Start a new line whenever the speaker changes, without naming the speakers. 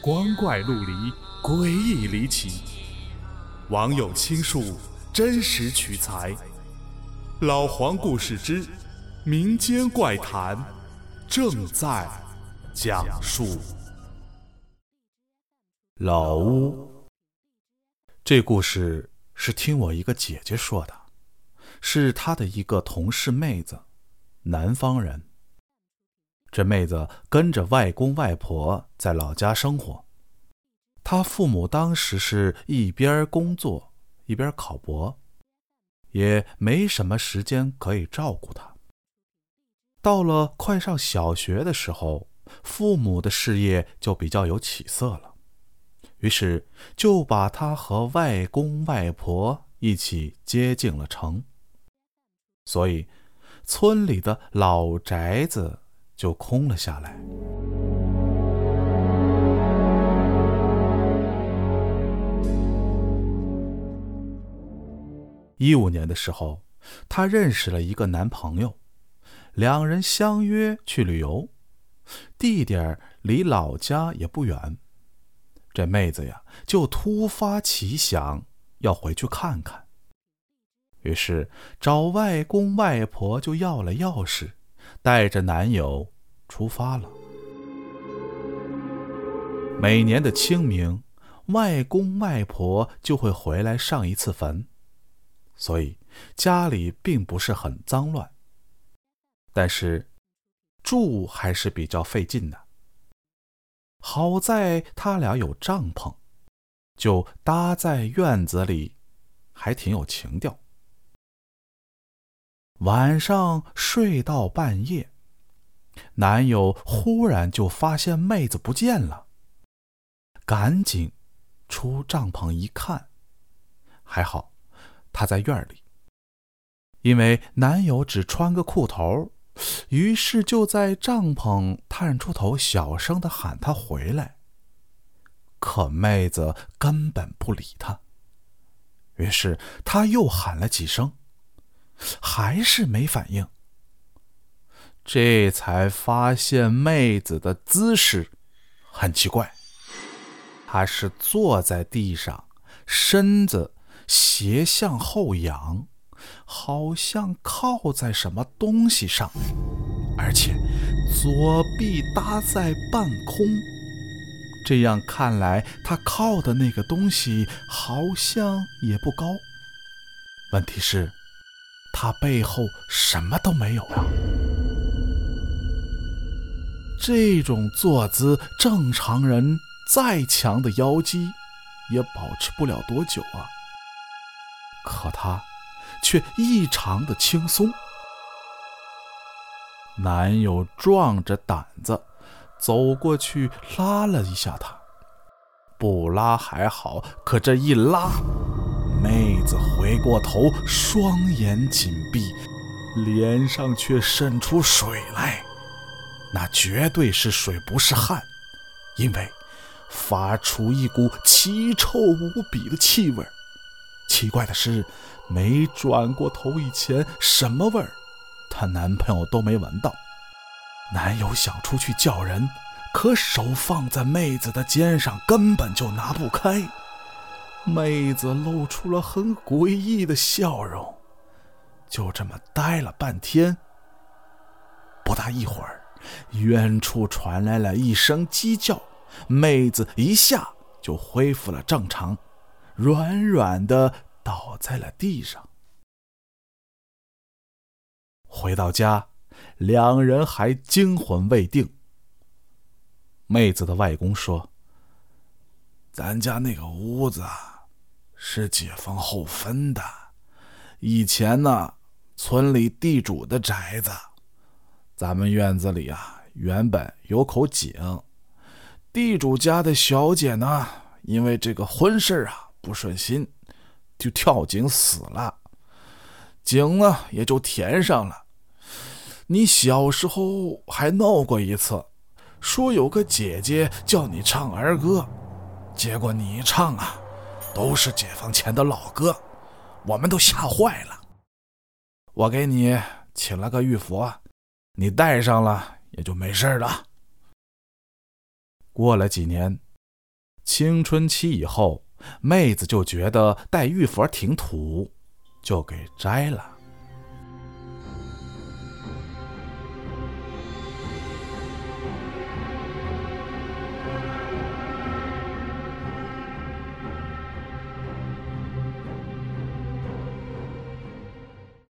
光怪陆离，诡异离奇。网友倾述，真实取材。老黄故事之民间怪谈正在讲述。老屋，这故事是听我一个姐姐说的，是她的一个同事妹子，南方人。这妹子跟着外公外婆在老家生活，她父母当时是一边工作一边考博，也没什么时间可以照顾她。到了快上小学的时候，父母的事业就比较有起色了，于是就把她和外公外婆一起接进了城，所以村里的老宅子。就空了下来。一五年的时候，她认识了一个男朋友，两人相约去旅游，地点离老家也不远。这妹子呀，就突发奇想要回去看看，于是找外公外婆就要了钥匙。带着男友出发了。每年的清明，外公外婆就会回来上一次坟，所以家里并不是很脏乱。但是住还是比较费劲的。好在他俩有帐篷，就搭在院子里，还挺有情调。晚上睡到半夜，男友忽然就发现妹子不见了，赶紧出帐篷一看，还好她在院里。因为男友只穿个裤头，于是就在帐篷探出头，小声的喊她回来。可妹子根本不理他，于是他又喊了几声。还是没反应，这才发现妹子的姿势很奇怪，她是坐在地上，身子斜向后仰，好像靠在什么东西上，而且左臂搭在半空。这样看来，她靠的那个东西好像也不高。问题是。他背后什么都没有啊！这种坐姿，正常人再强的腰肌也保持不了多久啊。可他却异常的轻松。男友壮着胆子走过去拉了一下她，不拉还好，可这一拉……妹子回过头，双眼紧闭，脸上却渗出水来，那绝对是水，不是汗，因为发出一股奇臭无比的气味。奇怪的是，没转过头以前，什么味儿，她男朋友都没闻到。男友想出去叫人，可手放在妹子的肩上，根本就拿不开。妹子露出了很诡异的笑容，就这么呆了半天。不大一会儿，远处传来了一声鸡叫，妹子一下就恢复了正常，软软的倒在了地上。回到家，两人还惊魂未定。妹子的外公说：“咱家那个屋子。”是解放后分的，以前呢，村里地主的宅子，咱们院子里啊，原本有口井，地主家的小姐呢，因为这个婚事啊不顺心，就跳井死了，井呢也就填上了。你小时候还闹过一次，说有个姐姐叫你唱儿歌，结果你一唱啊。都是解放前的老哥，我们都吓坏了。我给你请了个玉佛，你戴上了也就没事了。过了几年，青春期以后，妹子就觉得戴玉佛挺土，就给摘了。